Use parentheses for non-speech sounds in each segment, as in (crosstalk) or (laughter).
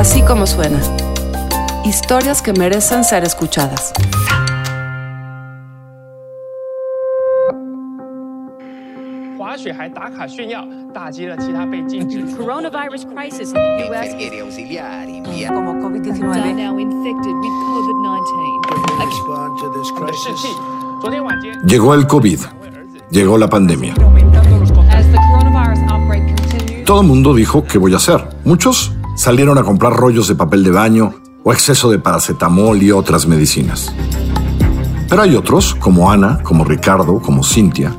Así como suena. Historias que merecen ser escuchadas. (laughs) Coronavirus crisis in the US. Como are COVID-19. now infected with COVID-19. Llegó el COVID. Llegó la pandemia. Todo el mundo dijo qué voy a hacer. Muchos salieron a comprar rollos de papel de baño o exceso de paracetamol y otras medicinas. Pero hay otros, como Ana, como Ricardo, como Cintia,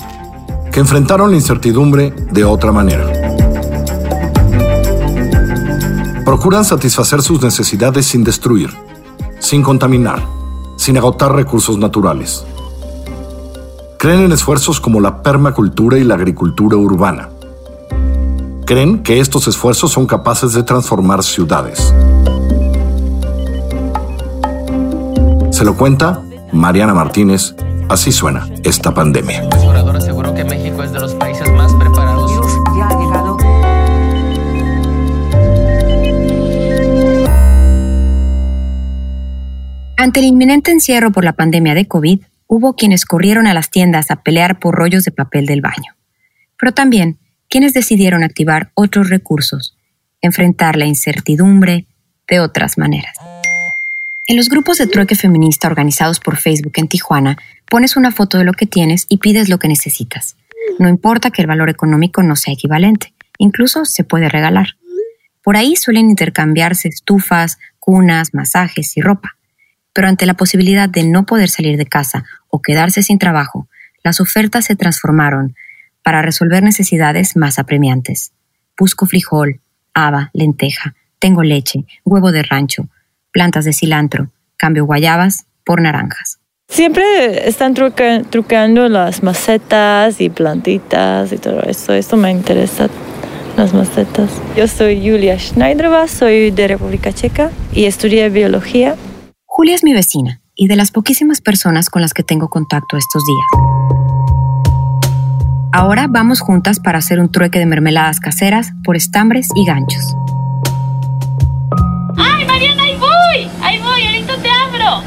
que enfrentaron la incertidumbre de otra manera. Procuran satisfacer sus necesidades sin destruir, sin contaminar, sin agotar recursos naturales. Creen en esfuerzos como la permacultura y la agricultura urbana. Creen que estos esfuerzos son capaces de transformar ciudades. Se lo cuenta Mariana Martínez. Así suena esta pandemia. Obrador aseguró que México es de los países más preparados. virus ya ha llegado. Ante el inminente encierro por la pandemia de COVID, hubo quienes corrieron a las tiendas a pelear por rollos de papel del baño. Pero también quienes decidieron activar otros recursos, enfrentar la incertidumbre de otras maneras. En los grupos de trueque feminista organizados por Facebook en Tijuana, pones una foto de lo que tienes y pides lo que necesitas. No importa que el valor económico no sea equivalente, incluso se puede regalar. Por ahí suelen intercambiarse estufas, cunas, masajes y ropa. Pero ante la posibilidad de no poder salir de casa o quedarse sin trabajo, las ofertas se transformaron para resolver necesidades más apremiantes. Busco frijol, haba, lenteja, tengo leche, huevo de rancho, plantas de cilantro, cambio guayabas por naranjas. Siempre están truca- truqueando las macetas y plantitas y todo eso. Esto me interesa, las macetas. Yo soy Julia Schneiderova, soy de República Checa y estudié biología. Julia es mi vecina y de las poquísimas personas con las que tengo contacto estos días. Ahora vamos juntas para hacer un trueque de mermeladas caseras por estambres y ganchos. ¡Ay, Mariana, ahí voy! ¡Ahí voy! ¡Ahorita te abro!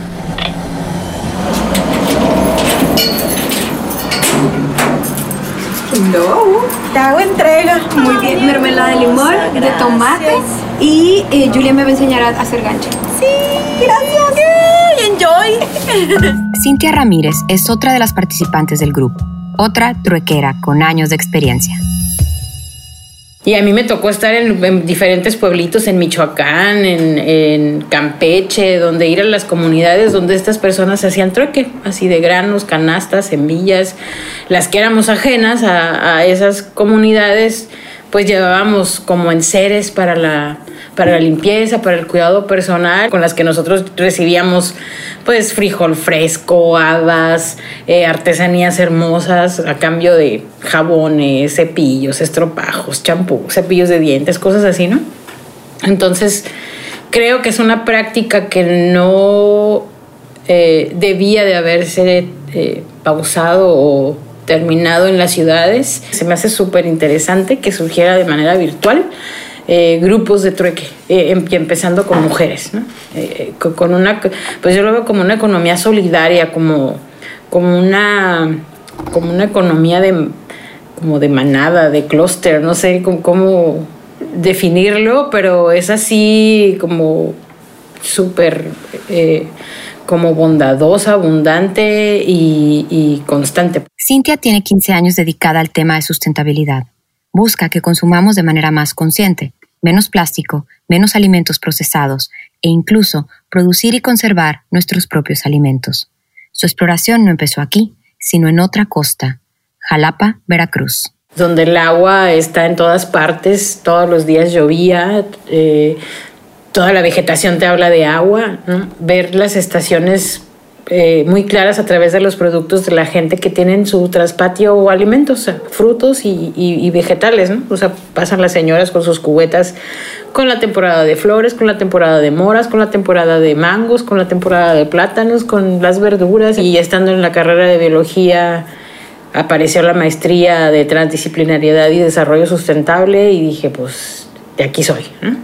No, te hago entrega. Muy bien, mermelada de limón, de tomate y eh, Julia me va a enseñar a hacer gancho. Sí, gracias. Enjoy. (laughs) Cintia Ramírez es otra de las participantes del grupo, otra truequera con años de experiencia. Y a mí me tocó estar en, en diferentes pueblitos en Michoacán, en, Campeche, donde ir a las comunidades donde estas personas hacían trueque, así de granos, canastas, semillas. Las que éramos ajenas a esas comunidades, pues llevábamos como enseres para la, para la limpieza, para el cuidado personal, con las que nosotros recibíamos pues frijol fresco, habas, eh, artesanías hermosas a cambio de jabones, cepillos, estropajos, champú, cepillos de dientes, cosas así, ¿no? Entonces, creo que es una práctica que no eh, debía de haberse eh, pausado o terminado en las ciudades. Se me hace súper interesante que surgiera de manera virtual. Eh, grupos de trueque, eh, em- empezando con mujeres, ¿no? Eh, co- con una, pues yo lo veo como una economía solidaria, como, como una, como una economía de, como de manada, de clúster, no sé cómo, definirlo, pero es así como súper como bondadosa, abundante y, y constante. Cintia tiene 15 años dedicada al tema de sustentabilidad. Busca que consumamos de manera más consciente, menos plástico, menos alimentos procesados e incluso producir y conservar nuestros propios alimentos. Su exploración no empezó aquí, sino en otra costa, Jalapa, Veracruz. donde el agua está en todas partes, todos los días llovía, eh, toda la vegetación te habla de agua, ¿no? ver las estaciones eh, muy claras a través de los productos de la gente que tienen su traspatio o alimentos, frutos y, vegetales, ¿no? O sea, pasan las señoras con sus cubetas con la temporada de flores, con la temporada de moras, con la temporada de mangos, con la temporada de plátanos, con las verduras y estando en la carrera de biología apareció la maestría de transdisciplinariedad y desarrollo sustentable y dije, pues aquí soy. ¿no?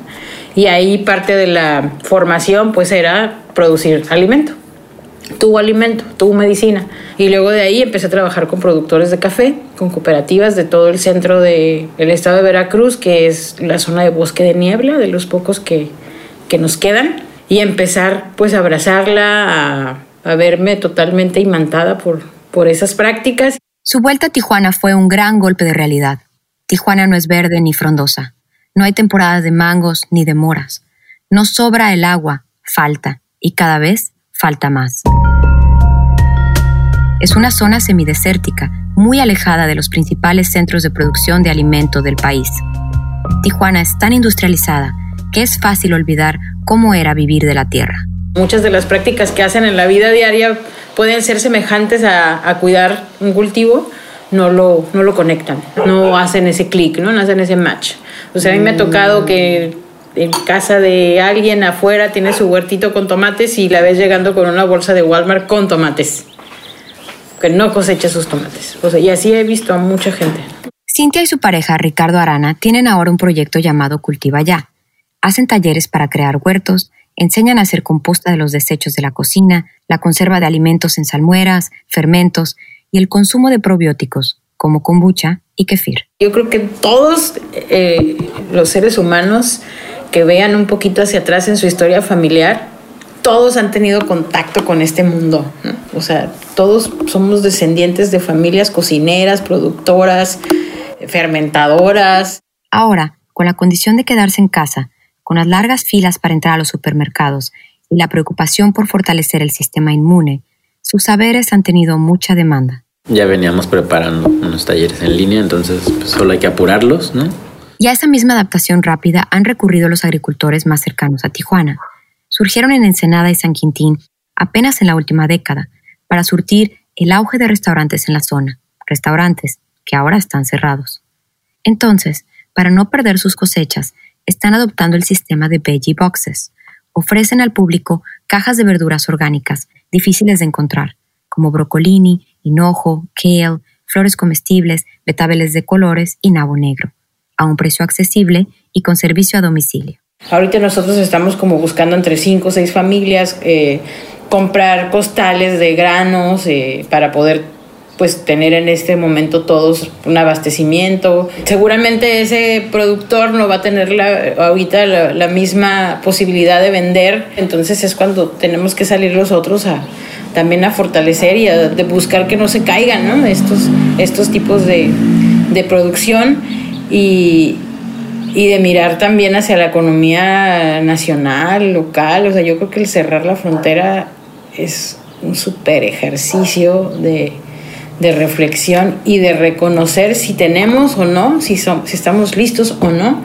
Y ahí parte de la formación pues era producir alimento. Tuvo alimento, tuvo medicina. Y luego de ahí empecé a trabajar con productores de café, con cooperativas de todo el centro del estado de Veracruz, que es la zona de bosque de niebla, de los pocos que, que nos quedan. Y empezar pues a abrazarla, a, a verme totalmente imantada por, por esas prácticas. Su vuelta a Tijuana fue un gran golpe de realidad. Tijuana no es verde ni frondosa. No hay temporadas de mangos ni de moras. No sobra el agua, falta, y cada vez falta más. Es una zona semidesértica, muy alejada de los principales centros de producción de alimento del país. Tijuana es tan industrializada que es fácil olvidar cómo era vivir de la tierra. Muchas de las prácticas que hacen en la vida diaria pueden ser semejantes a, a cuidar un cultivo, no lo, no lo conectan, no hacen ese clic, ¿no? no hacen ese match. O sea, a mí me ha tocado que en casa de alguien afuera tiene su huertito con tomates y la ves llegando con una bolsa de Walmart con tomates, que no cosecha sus tomates. O sea, y así he visto a mucha gente. Cintia y su pareja Ricardo Arana tienen ahora un proyecto llamado Cultiva Ya. Hacen talleres para crear huertos, enseñan a hacer composta de los desechos de la cocina, la conserva de alimentos en salmueras, fermentos y el consumo de probióticos como kombucha y kefir. Yo creo que todos eh, los seres humanos que vean un poquito hacia atrás en su historia familiar, todos han tenido contacto con este mundo. ¿no? O sea, todos somos descendientes de familias cocineras, productoras, fermentadoras. Ahora, con la condición de quedarse en casa, con las largas filas para entrar a los supermercados y la preocupación por fortalecer el sistema inmune, sus saberes han tenido mucha demanda. Ya veníamos preparando unos talleres en línea, entonces pues, solo hay que apurarlos, ¿no? Y a esa misma adaptación rápida han recurrido los agricultores más cercanos a Tijuana. Surgieron en Ensenada y San Quintín apenas en la última década para surtir el auge de restaurantes en la zona, restaurantes que ahora están cerrados. Entonces, para no perder sus cosechas, están adoptando el sistema de veggie boxes. Ofrecen al público cajas de verduras orgánicas difíciles de encontrar, como brocolini, hinojo, kale, flores comestibles, betábeles de colores y nabo negro, a un precio accesible y con servicio a domicilio. Ahorita nosotros estamos como buscando entre cinco o seis familias eh, comprar costales de granos eh, para poder pues tener en este momento todos un abastecimiento. Seguramente ese productor no va a tener la, ahorita la, misma posibilidad de vender, entonces es cuando tenemos que salir los otros a, también a fortalecer y a de buscar que no se caigan. Estos, estos tipos de, de producción y, y, de mirar también hacia la economía nacional, local. O sea, yo creo que el cerrar la frontera es un súper ejercicio de, de, reflexión y de reconocer si tenemos o no, si, son, si estamos listos o no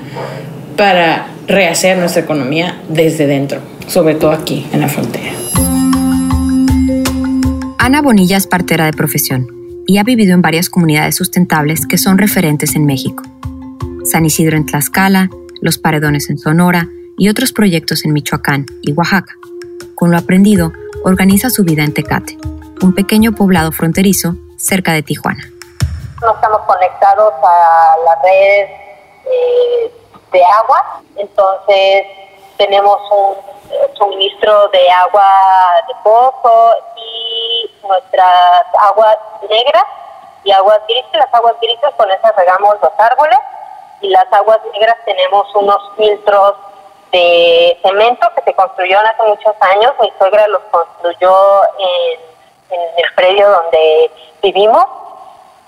para rehacer nuestra economía desde dentro, sobre todo aquí en la frontera. Ana Bonilla es partera de profesión y ha vivido en varias comunidades sustentables que son referentes en México. San Isidro en Tlaxcala, Los Paredones en Sonora y otros proyectos en Michoacán y Oaxaca. Con lo aprendido, organiza su vida en Tecate, un pequeño poblado fronterizo cerca de Tijuana. No estamos conectados a la red eh, de agua, entonces tenemos un suministro de agua de pozo y nuestras aguas negras y aguas grises. Las aguas grises con esas regamos los árboles y las aguas negras tenemos unos filtros de cemento que se construyeron hace muchos años. Mi suegra los construyó en, en el predio donde vivimos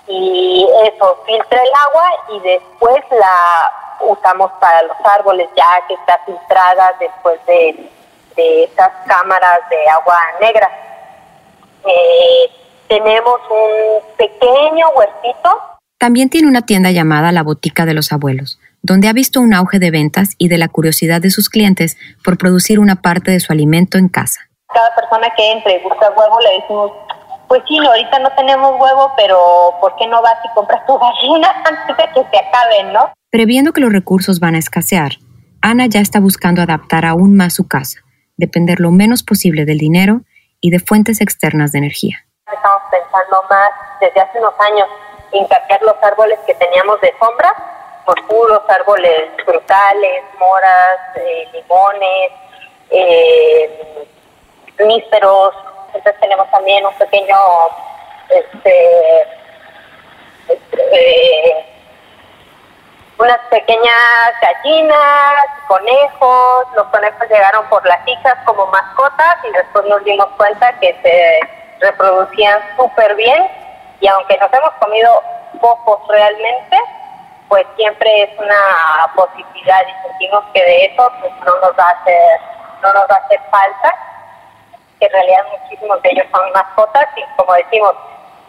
y eso filtra el agua y después la usamos para los árboles ya que está filtrada después de, de estas cámaras de agua negra. Eh, tenemos un pequeño huertito. También tiene una tienda llamada La Botica de los Abuelos, donde ha visto un auge de ventas y de la curiosidad de sus clientes por producir una parte de su alimento en casa. Cada persona que entre y busca huevo le decimos, pues sí, ahorita no tenemos huevo, pero ¿por qué no vas y compras tu (laughs) gallina antes de que se acaben, no? Previendo que los recursos van a escasear, Ana ya está buscando adaptar aún más su casa, depender lo menos posible del dinero y de fuentes externas de energía. Estamos pensando más desde hace unos años en cambiar los árboles que teníamos de sombra por puros árboles frutales, moras, eh, limones, eh, nísperos. Entonces tenemos también un pequeño, este, eh, unas pequeñas gallinas, conejos. Los conejos llegaron por las hijas como mascotas y después nos dimos cuenta que se reproducían súper bien y aunque nos hemos comido pocos realmente, pues siempre es una posibilidad y sentimos que de eso pues, no nos va a hacer, no nos va a hacer falta, que en realidad muchísimos de ellos son mascotas y como decimos,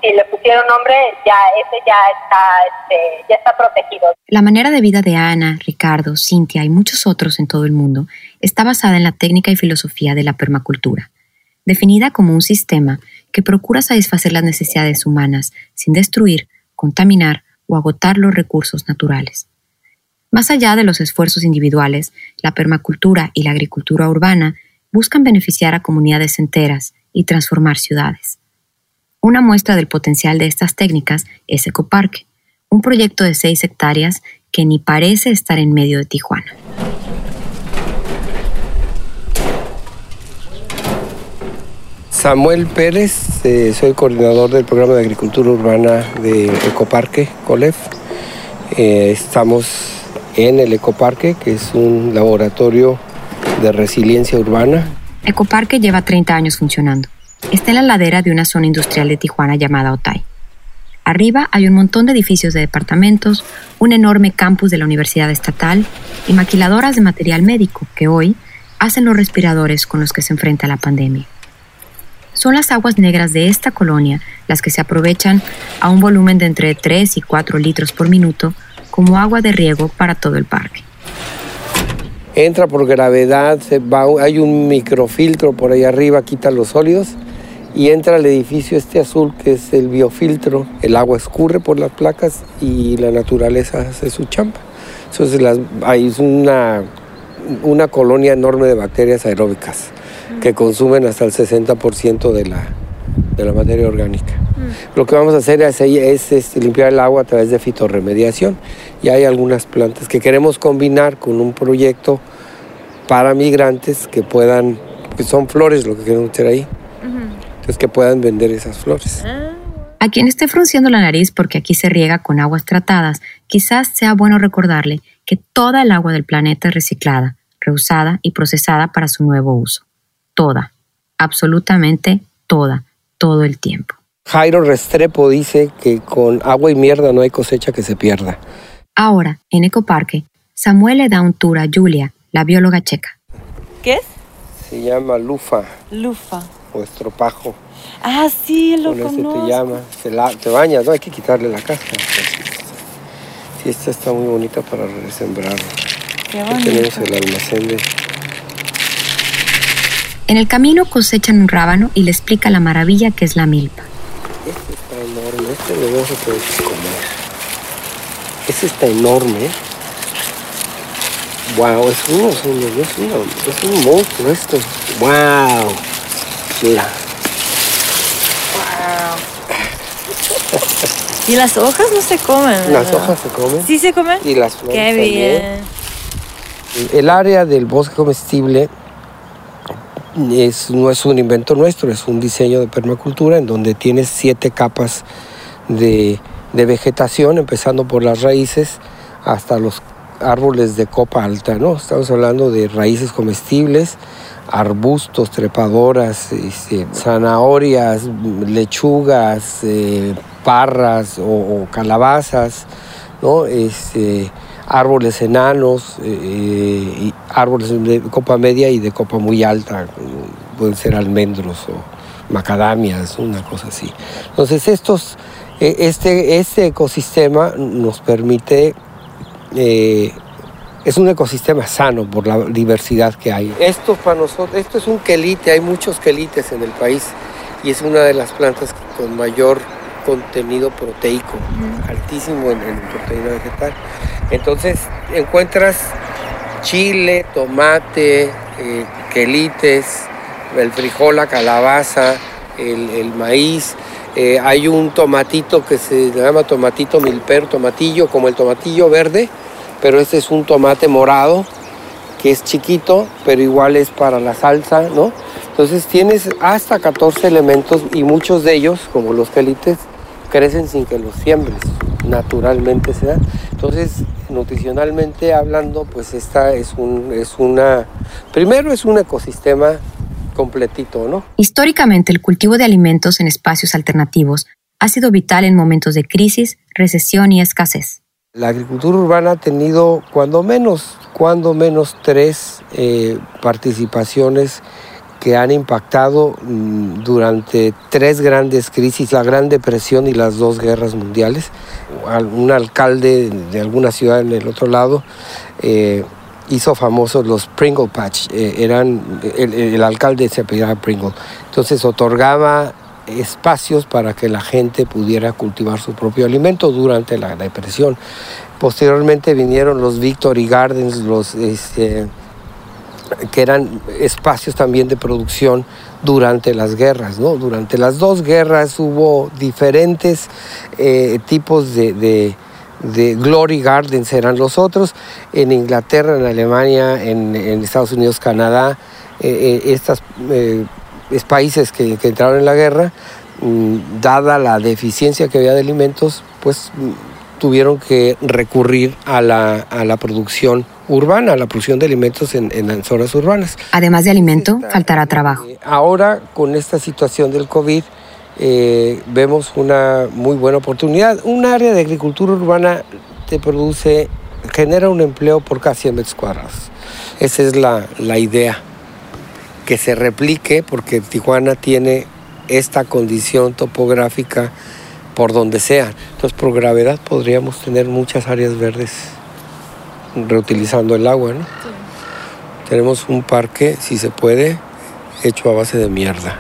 si le pusieron nombre, ya ese ya está, este, ya está protegido. La manera de vida de Ana, Ricardo, Cintia y muchos otros en todo el mundo está basada en la técnica y filosofía de la permacultura, definida como un sistema que procura satisfacer las necesidades humanas sin destruir, contaminar o agotar los recursos naturales. Más allá de los esfuerzos individuales, la permacultura y la agricultura urbana buscan beneficiar a comunidades enteras y transformar ciudades. Una muestra del potencial de estas técnicas es Ecoparque, un proyecto de 6 hectáreas que ni parece estar en medio de Tijuana. Samuel Pérez, eh, soy coordinador del programa de agricultura urbana de Ecoparque, COLEF. Eh, estamos en el Ecoparque, que es un laboratorio de resiliencia urbana. Ecoparque lleva 30 años funcionando. Está en la ladera de una zona industrial de Tijuana llamada Otay. Arriba hay un montón de edificios de departamentos, un enorme campus de la Universidad Estatal y maquiladoras de material médico que hoy hacen los respiradores con los que se enfrenta la pandemia. Son las aguas negras de esta colonia las que se aprovechan a un volumen de entre 3 y 4 litros por minuto como agua de riego para todo el parque. Entra por gravedad, hay un microfiltro por ahí arriba, quita los sólidos y entra al edificio este azul que es el biofiltro. El agua escurre por las placas y la naturaleza hace su champa. Entonces las, hay una, una colonia enorme de bacterias aeróbicas que consumen hasta el 60% de la, de la materia orgánica. Lo que vamos a hacer es, es, este, limpiar el agua a través de fitorremediación. Y hay algunas plantas que queremos combinar con un proyecto para migrantes que puedan, que son flores lo que queremos hacer ahí, entonces que puedan vender esas flores. A quien esté frunciendo la nariz porque aquí se riega con aguas tratadas, quizás sea bueno recordarle que toda el agua del planeta es reciclada, reusada y procesada para su nuevo uso. Toda, absolutamente toda, todo el tiempo. Jairo Restrepo dice que con agua y mierda no hay cosecha que se pierda. Ahora, en Ecoparque, Samuel le da un tour a Julia, la bióloga checa. ¿Qué es? Se llama lufa. Lufa. O estropajo. Ah, sí, lo Con ese conozco. te llama. Se la, te bañas, no hay que quitarle la cáscara. Sí, esta está muy bonita para resembrar. Qué Aquí bonito. tenemos el almacén de En el camino cosechan un rábano y le explica la maravilla que es la milpa. Este está enorme, este lo vamos a poder comer. Este está enorme. Wow, es uno, es uno, es, uno, es un monstruo esto. Wow. Mira. Y las hojas no se comen. Las hojas se comen. ¿Sí se comen? Y las flores Qué también. bien. El área del bosque comestible es, no es un invento nuestro, es un diseño de permacultura en donde tienes siete capas de, vegetación, empezando por las raíces hasta los árboles de copa alta, ¿no? Estamos hablando de raíces comestibles, arbustos, trepadoras, este, zanahorias, lechugas, eh, parras o, o calabazas, ¿no? Este, árboles enanos, eh, y árboles de copa media y de copa muy alta, pueden ser almendros o macadamias, una cosa así. Entonces estos, eh, este, este ecosistema nos permite, eh, es un ecosistema sano por la diversidad que hay. Esto para nosotros, esto es un quelite, hay muchos quelites en el país y es una de las plantas con mayor contenido proteico, altísimo en, en proteína vegetal. Entonces encuentras chile, tomate, eh, quelites, el frijol, la calabaza, el, maíz. Eh, hay un tomatito que se llama tomatito milper, tomatillo, como el tomatillo verde, pero este es un tomate morado que es chiquito, pero igual es para la salsa, ¿no? Entonces tienes hasta 14 elementos y muchos de ellos, como los quelites, crecen sin que los siembres, naturalmente se dan. Entonces, nutricionalmente hablando, pues esta es, un, es una, primero es un ecosistema completito, ¿no? Históricamente, el cultivo de alimentos en espacios alternativos ha sido vital en momentos de crisis, recesión y escasez. La agricultura urbana ha tenido cuando menos, cuando menos tres eh, participaciones que han impactado mm, durante tres grandes crisis, la Gran Depresión y las dos guerras mundiales. Un alcalde de alguna ciudad en el otro lado eh, hizo famosos los Pringle Patch. Eh, eran, el, alcalde se apellidaba Pringle. Entonces otorgaba espacios para que la gente pudiera cultivar su propio alimento durante la depresión. Posteriormente vinieron los Victory Gardens, los este, que eran espacios también de producción durante las guerras. ¿no? Durante las dos guerras hubo diferentes eh, tipos de, Glory Gardens, eran los otros. En Inglaterra, en Alemania, en, Estados Unidos, Canadá, eh, eh, estos países que, entraron en la guerra, mm, dada la deficiencia que había de alimentos, pues mm, tuvieron que recurrir a la, a la producción urbana, la producción de alimentos en, las zonas urbanas. Además de alimento, faltará trabajo. Eh, ahora, con esta situación del COVID, eh, vemos una muy buena oportunidad. Un área de agricultura urbana te produce, genera un empleo por casi 100 metros cuadrados. Esa es la, la idea, que se replique porque Tijuana tiene esta condición topográfica por donde sea. Entonces, por gravedad podríamos tener muchas áreas verdes reutilizando el agua, ¿no? Tenemos un parque, si se puede, hecho a base de mierda.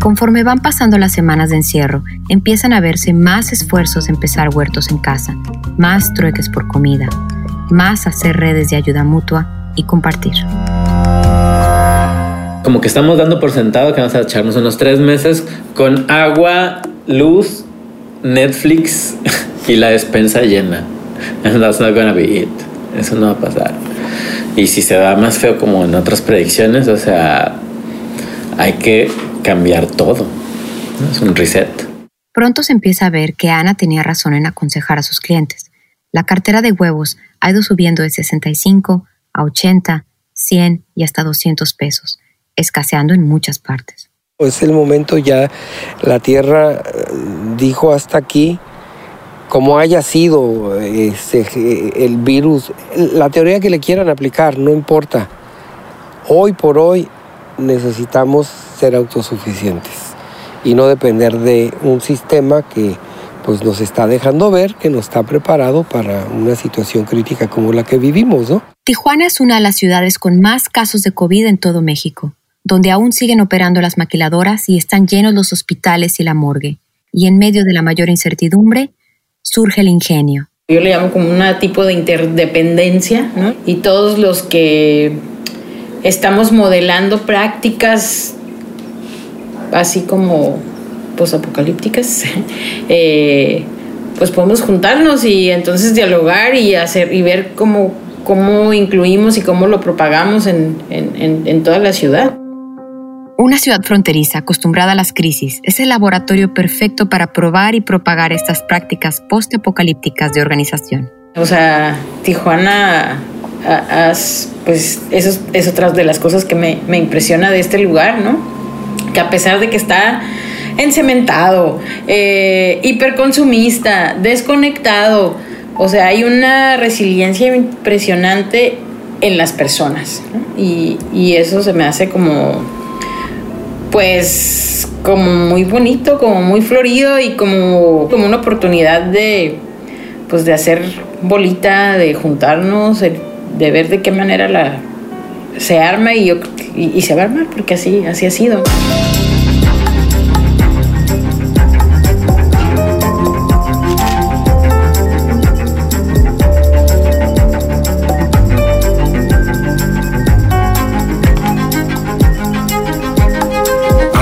Conforme van pasando las semanas de encierro, empiezan a verse más esfuerzos en empezar huertos en casa, más trueques por comida, más hacer redes de ayuda mutua y compartir. Como que estamos dando por sentado que vamos a echarnos unos tres meses con agua, luz, Netflix (laughs) y la despensa llena. That's not gonna be it. Eso no va a pasar. Y si se da más feo como en otras predicciones, o sea, hay que cambiar todo. Es un reset. Pronto se empieza a ver que Ana tenía razón en aconsejar a sus clientes. La cartera de huevos ha ido subiendo de 65 a 80, 100 y hasta 200 pesos, escaseando en muchas partes. Es el momento ya, la tierra eh, dijo hasta aquí, como haya sido este, el virus, la teoría que le quieran aplicar, no importa. Hoy por hoy necesitamos ser autosuficientes y no depender de un sistema que pues nos está dejando ver que no está preparado para una situación crítica como la que vivimos, ¿no? Tijuana es una de las ciudades con más casos de COVID en todo México, donde aún siguen operando las maquiladoras y están llenos los hospitales y la morgue. Y en medio de la mayor incertidumbre, surge el ingenio. Yo le llamo como un tipo de interdependencia, ¿no? Y todos los que estamos modelando prácticas así como posapocalípticas, (laughs) eh, pues podemos juntarnos y entonces dialogar y hacer y ver cómo, cómo incluimos y cómo lo propagamos en, en, en toda la ciudad. Una ciudad fronteriza acostumbrada a las crisis es el laboratorio perfecto para probar y propagar estas prácticas post-apocalípticas de organización. O sea, Tijuana, pues eso es otra de las cosas que me, impresiona de este lugar, ¿no? Que a pesar de que está encementado, eh, hiperconsumista, desconectado, o sea, hay una resiliencia impresionante en las personas. y eso se me hace como pues como muy bonito, como muy florido y como, como una oportunidad de pues de hacer bolita, de juntarnos, de, ver de qué manera la se arma y, y, se va a armar porque así, así ha sido.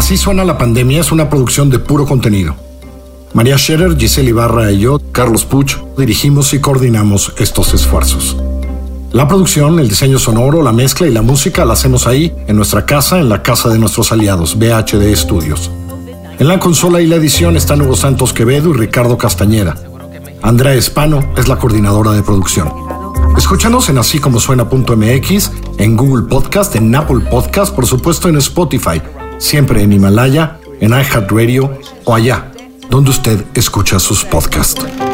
Así suena la pandemia es una producción de puro contenido. María Scherer, Giselle Ibarra y yo, Carlos Puch, dirigimos y coordinamos estos esfuerzos. La producción, el diseño sonoro, la mezcla y la música la hacemos ahí, en nuestra casa, en la casa de nuestros aliados, BHD Studios. En la consola y la edición están Hugo Santos Quevedo y Ricardo Castañeda. Andrea Espano es la coordinadora de producción. Escúchanos en así como suena.mx, en Google Podcast, en Apple Podcast, por supuesto en Spotify, siempre en Himalaya, en iHeartRadio o allá, donde usted escucha sus podcasts.